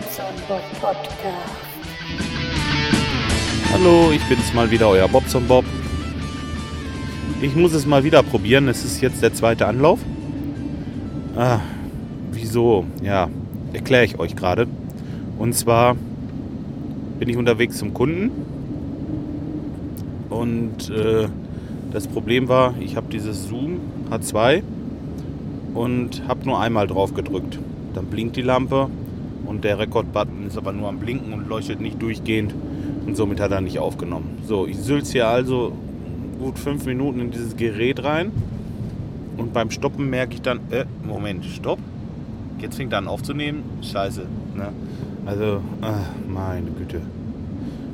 Bobson Bob Podcast. Hallo, ich bin's mal wieder, euer Bobson Bob. Ich muss es mal wieder probieren. Es ist jetzt der zweite Anlauf. Ah, wieso? Ja, erkläre ich euch gerade. Und zwar bin ich unterwegs zum Kunden. Und äh, das Problem war, ich habe dieses Zoom H2 und habe nur einmal drauf gedrückt. Dann blinkt die Lampe und der Rekord-Button ist aber nur am Blinken und leuchtet nicht durchgehend und somit hat er nicht aufgenommen. So, ich sülze hier also gut fünf Minuten in dieses Gerät rein und beim Stoppen merke ich dann, äh, Moment, stopp. Jetzt fängt er an aufzunehmen. Scheiße. Ne? Also, ach, meine Güte.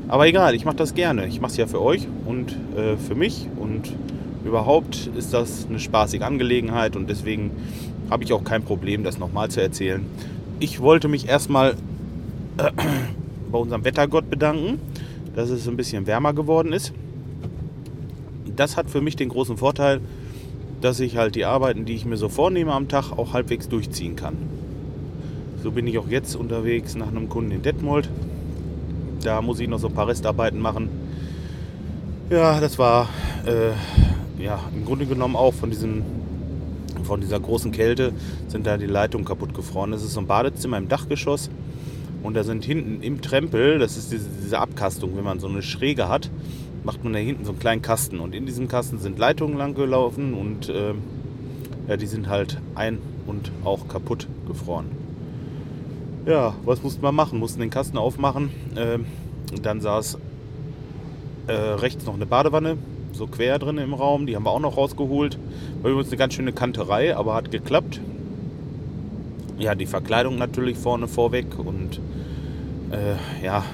Aber egal, ich mache das gerne. Ich mache es ja für euch und äh, für mich und überhaupt ist das eine spaßige Angelegenheit und deswegen habe ich auch kein Problem, das nochmal zu erzählen. Ich wollte mich erstmal äh, bei unserem Wettergott bedanken, dass es ein bisschen wärmer geworden ist. Das hat für mich den großen Vorteil, dass ich halt die Arbeiten, die ich mir so vornehme am Tag, auch halbwegs durchziehen kann. So bin ich auch jetzt unterwegs nach einem Kunden in Detmold. Da muss ich noch so ein paar Restarbeiten machen. Ja, das war äh, ja, im Grunde genommen auch von, diesen, von dieser großen Kälte sind da die Leitungen kaputt gefroren. Das ist so ein Badezimmer im Dachgeschoss. Und da sind hinten im Trempel, das ist diese, diese Abkastung, wenn man so eine Schräge hat, macht man da hinten so einen kleinen Kasten. Und in diesem Kasten sind Leitungen lang gelaufen und äh, ja, die sind halt ein- und auch kaputt gefroren. Ja, was mussten wir machen? Mussten den Kasten aufmachen. Äh, dann saß äh, rechts noch eine Badewanne, so quer drin im Raum. Die haben wir auch noch rausgeholt. War übrigens eine ganz schöne Kanterei, aber hat geklappt. Ja, die Verkleidung natürlich vorne vorweg und äh, ja,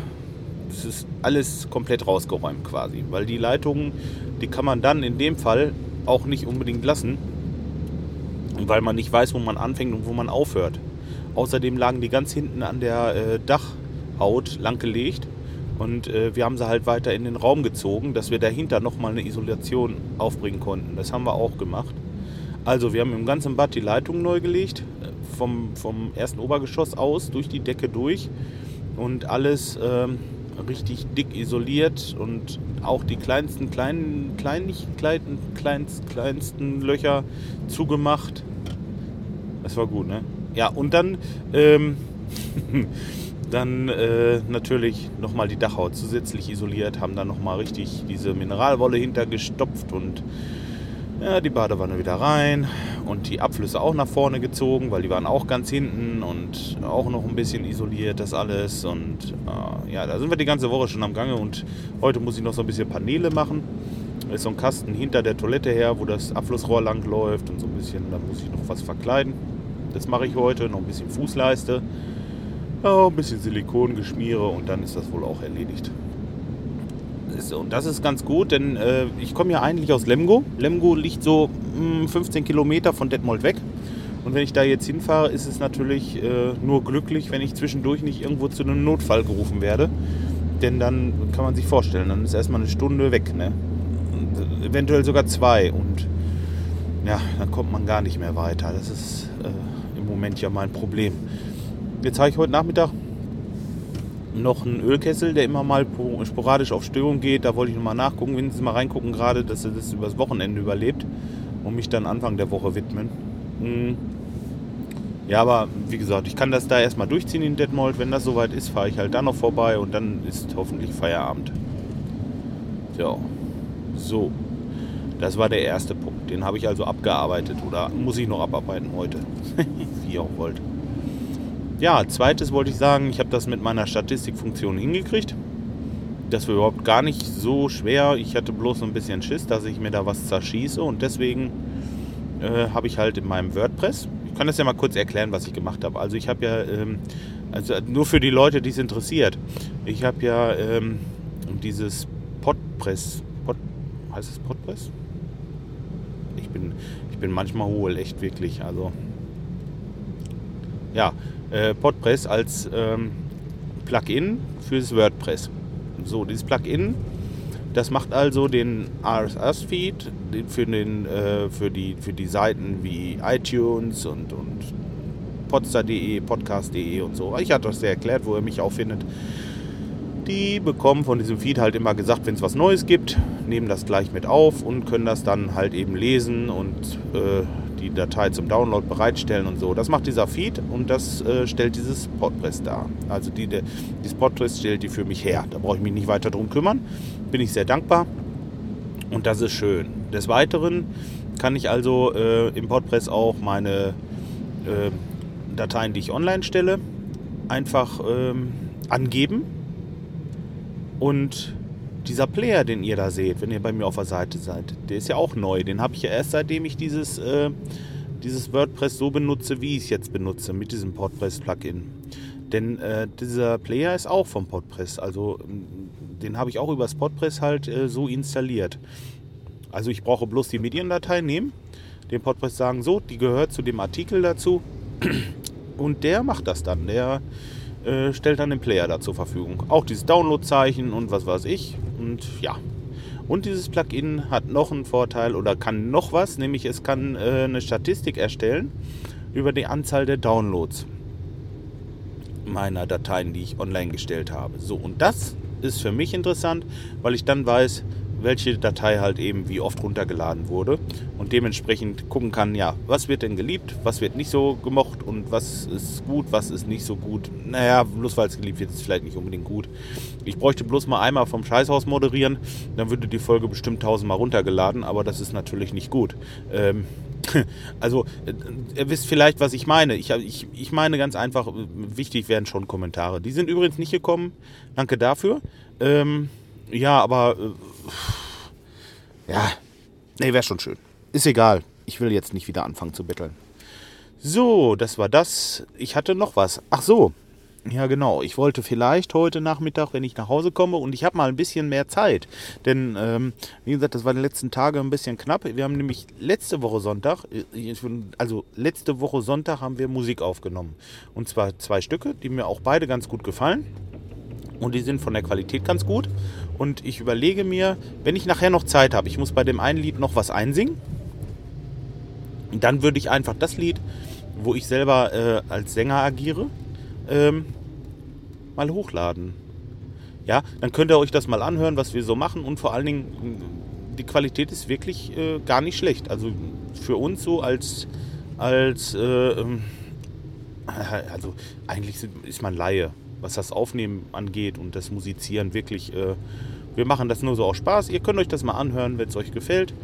es ist alles komplett rausgeräumt quasi. Weil die Leitungen, die kann man dann in dem Fall auch nicht unbedingt lassen, weil man nicht weiß, wo man anfängt und wo man aufhört. Außerdem lagen die ganz hinten an der äh, Dachhaut langgelegt und äh, wir haben sie halt weiter in den Raum gezogen, dass wir dahinter nochmal eine Isolation aufbringen konnten. Das haben wir auch gemacht. Also wir haben im ganzen Bad die Leitung neu gelegt, äh, vom, vom ersten Obergeschoss aus, durch die Decke durch und alles ähm, richtig dick isoliert und auch die kleinsten, kleinen, kleinlich, kleinen, kleinst, kleinsten Löcher zugemacht. Das war gut, ne? Ja, und dann, ähm, dann äh, natürlich nochmal die Dachhaut zusätzlich isoliert, haben dann nochmal richtig diese Mineralwolle hintergestopft und ja, die Badewanne wieder rein und die Abflüsse auch nach vorne gezogen, weil die waren auch ganz hinten und auch noch ein bisschen isoliert, das alles. Und äh, ja, da sind wir die ganze Woche schon am Gange und heute muss ich noch so ein bisschen Paneele machen. Da ist so ein Kasten hinter der Toilette her, wo das Abflussrohr lang läuft und so ein bisschen, da muss ich noch was verkleiden. Das mache ich heute, noch ein bisschen Fußleiste, ja, ein bisschen Silikon geschmiere und dann ist das wohl auch erledigt. Und das ist ganz gut, denn äh, ich komme ja eigentlich aus Lemgo. Lemgo liegt so mh, 15 Kilometer von Detmold weg. Und wenn ich da jetzt hinfahre, ist es natürlich äh, nur glücklich, wenn ich zwischendurch nicht irgendwo zu einem Notfall gerufen werde. Denn dann kann man sich vorstellen, dann ist erstmal eine Stunde weg. Ne? Und eventuell sogar zwei. Und ja, dann kommt man gar nicht mehr weiter. Das ist äh, im Moment ja mein Problem. Jetzt habe ich heute Nachmittag noch einen Ölkessel, der immer mal sporadisch auf Störung geht. Da wollte ich nochmal nachgucken, wenigstens mal reingucken gerade, dass er das übers Wochenende überlebt und mich dann Anfang der Woche widmen. Hm. Ja, aber wie gesagt, ich kann das da erstmal durchziehen in Detmold. Wenn das soweit ist, fahre ich halt da noch vorbei und dann ist hoffentlich Feierabend. So. So. Das war der erste Punkt. Den habe ich also abgearbeitet oder muss ich noch abarbeiten heute. wie ihr auch wollt. Ja, zweites wollte ich sagen, ich habe das mit meiner Statistikfunktion hingekriegt. Das war überhaupt gar nicht so schwer. Ich hatte bloß so ein bisschen Schiss, dass ich mir da was zerschieße und deswegen äh, habe ich halt in meinem WordPress, ich kann das ja mal kurz erklären, was ich gemacht habe. Also ich habe ja, ähm, also nur für die Leute, die es interessiert, ich habe ja ähm, dieses Podpress, Pod, heißt es Podpress? Ich bin, ich bin manchmal hohl, echt wirklich. Also ja, äh, Podpress als ähm, Plugin fürs WordPress. So, dieses Plugin, das macht also den RSS-Feed für, äh, für, die, für die Seiten wie iTunes und, und podster.de, podcast.de und so. Ich hatte das ja erklärt, wo ihr mich auch findet. Die bekommen von diesem Feed halt immer gesagt, wenn es was Neues gibt, nehmen das gleich mit auf und können das dann halt eben lesen und äh, die Datei zum Download bereitstellen und so. Das macht dieser Feed und das äh, stellt dieses Podpress dar. Also die, die, dieses Podpress stellt die für mich her. Da brauche ich mich nicht weiter drum kümmern. Bin ich sehr dankbar und das ist schön. Des Weiteren kann ich also äh, im Podpress auch meine äh, Dateien, die ich online stelle, einfach ähm, angeben. Und dieser Player, den ihr da seht, wenn ihr bei mir auf der Seite seid, der ist ja auch neu. Den habe ich ja erst seitdem ich dieses, äh, dieses WordPress so benutze, wie ich es jetzt benutze, mit diesem Podpress-Plugin. Denn äh, dieser Player ist auch vom Podpress. Also den habe ich auch übers Podpress halt äh, so installiert. Also ich brauche bloß die Mediendatei nehmen, dem Podpress sagen, so, die gehört zu dem Artikel dazu. Und der macht das dann. Der äh, stellt dann den Player da zur Verfügung. Auch dieses Downloadzeichen und was weiß ich. Und ja. Und dieses Plugin hat noch einen Vorteil oder kann noch was, nämlich es kann äh, eine Statistik erstellen über die Anzahl der Downloads meiner Dateien, die ich online gestellt habe. So, und das ist für mich interessant, weil ich dann weiß, welche Datei halt eben wie oft runtergeladen wurde und dementsprechend gucken kann, ja, was wird denn geliebt, was wird nicht so gemocht und was ist gut, was ist nicht so gut. Naja, bloß weil es geliebt wird, ist es vielleicht nicht unbedingt gut. Ich bräuchte bloß mal einmal vom Scheißhaus moderieren, dann würde die Folge bestimmt tausendmal runtergeladen, aber das ist natürlich nicht gut. Ähm, also, äh, ihr wisst vielleicht, was ich meine. Ich, ich, ich meine ganz einfach, wichtig wären schon Kommentare. Die sind übrigens nicht gekommen. Danke dafür. Ähm, ja, aber äh, ja, nee, wäre schon schön. Ist egal. Ich will jetzt nicht wieder anfangen zu betteln. So, das war das. Ich hatte noch was. Ach so. Ja, genau. Ich wollte vielleicht heute Nachmittag, wenn ich nach Hause komme, und ich habe mal ein bisschen mehr Zeit. Denn, ähm, wie gesagt, das war die letzten Tage ein bisschen knapp. Wir haben nämlich letzte Woche Sonntag, äh, also letzte Woche Sonntag haben wir Musik aufgenommen. Und zwar zwei Stücke, die mir auch beide ganz gut gefallen. Und die sind von der Qualität ganz gut. Und ich überlege mir, wenn ich nachher noch Zeit habe, ich muss bei dem einen Lied noch was einsingen, dann würde ich einfach das Lied, wo ich selber äh, als Sänger agiere, ähm, mal hochladen. Ja, dann könnt ihr euch das mal anhören, was wir so machen und vor allen Dingen, die Qualität ist wirklich äh, gar nicht schlecht. Also für uns so als, als äh, ähm, also eigentlich ist man Laie, was das Aufnehmen angeht und das Musizieren wirklich äh, wir machen das nur so aus Spaß. Ihr könnt euch das mal anhören, wenn es euch gefällt.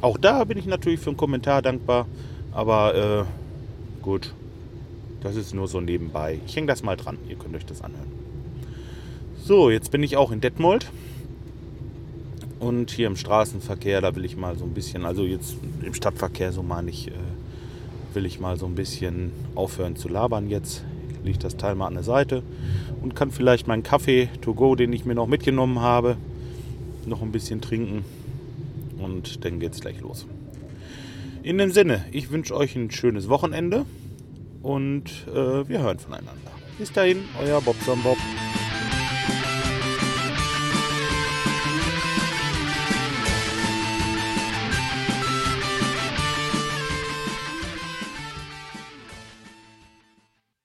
Auch da bin ich natürlich für einen Kommentar dankbar. Aber äh, gut, das ist nur so nebenbei. Ich hänge das mal dran. Ihr könnt euch das anhören. So, jetzt bin ich auch in Detmold. Und hier im Straßenverkehr, da will ich mal so ein bisschen, also jetzt im Stadtverkehr, so meine ich, äh, will ich mal so ein bisschen aufhören zu labern jetzt. Lege das Teil mal an der Seite und kann vielleicht meinen Kaffee to go, den ich mir noch mitgenommen habe, noch ein bisschen trinken und dann geht es gleich los. In dem Sinne, ich wünsche euch ein schönes Wochenende und äh, wir hören voneinander. Bis dahin, euer Bob Bob.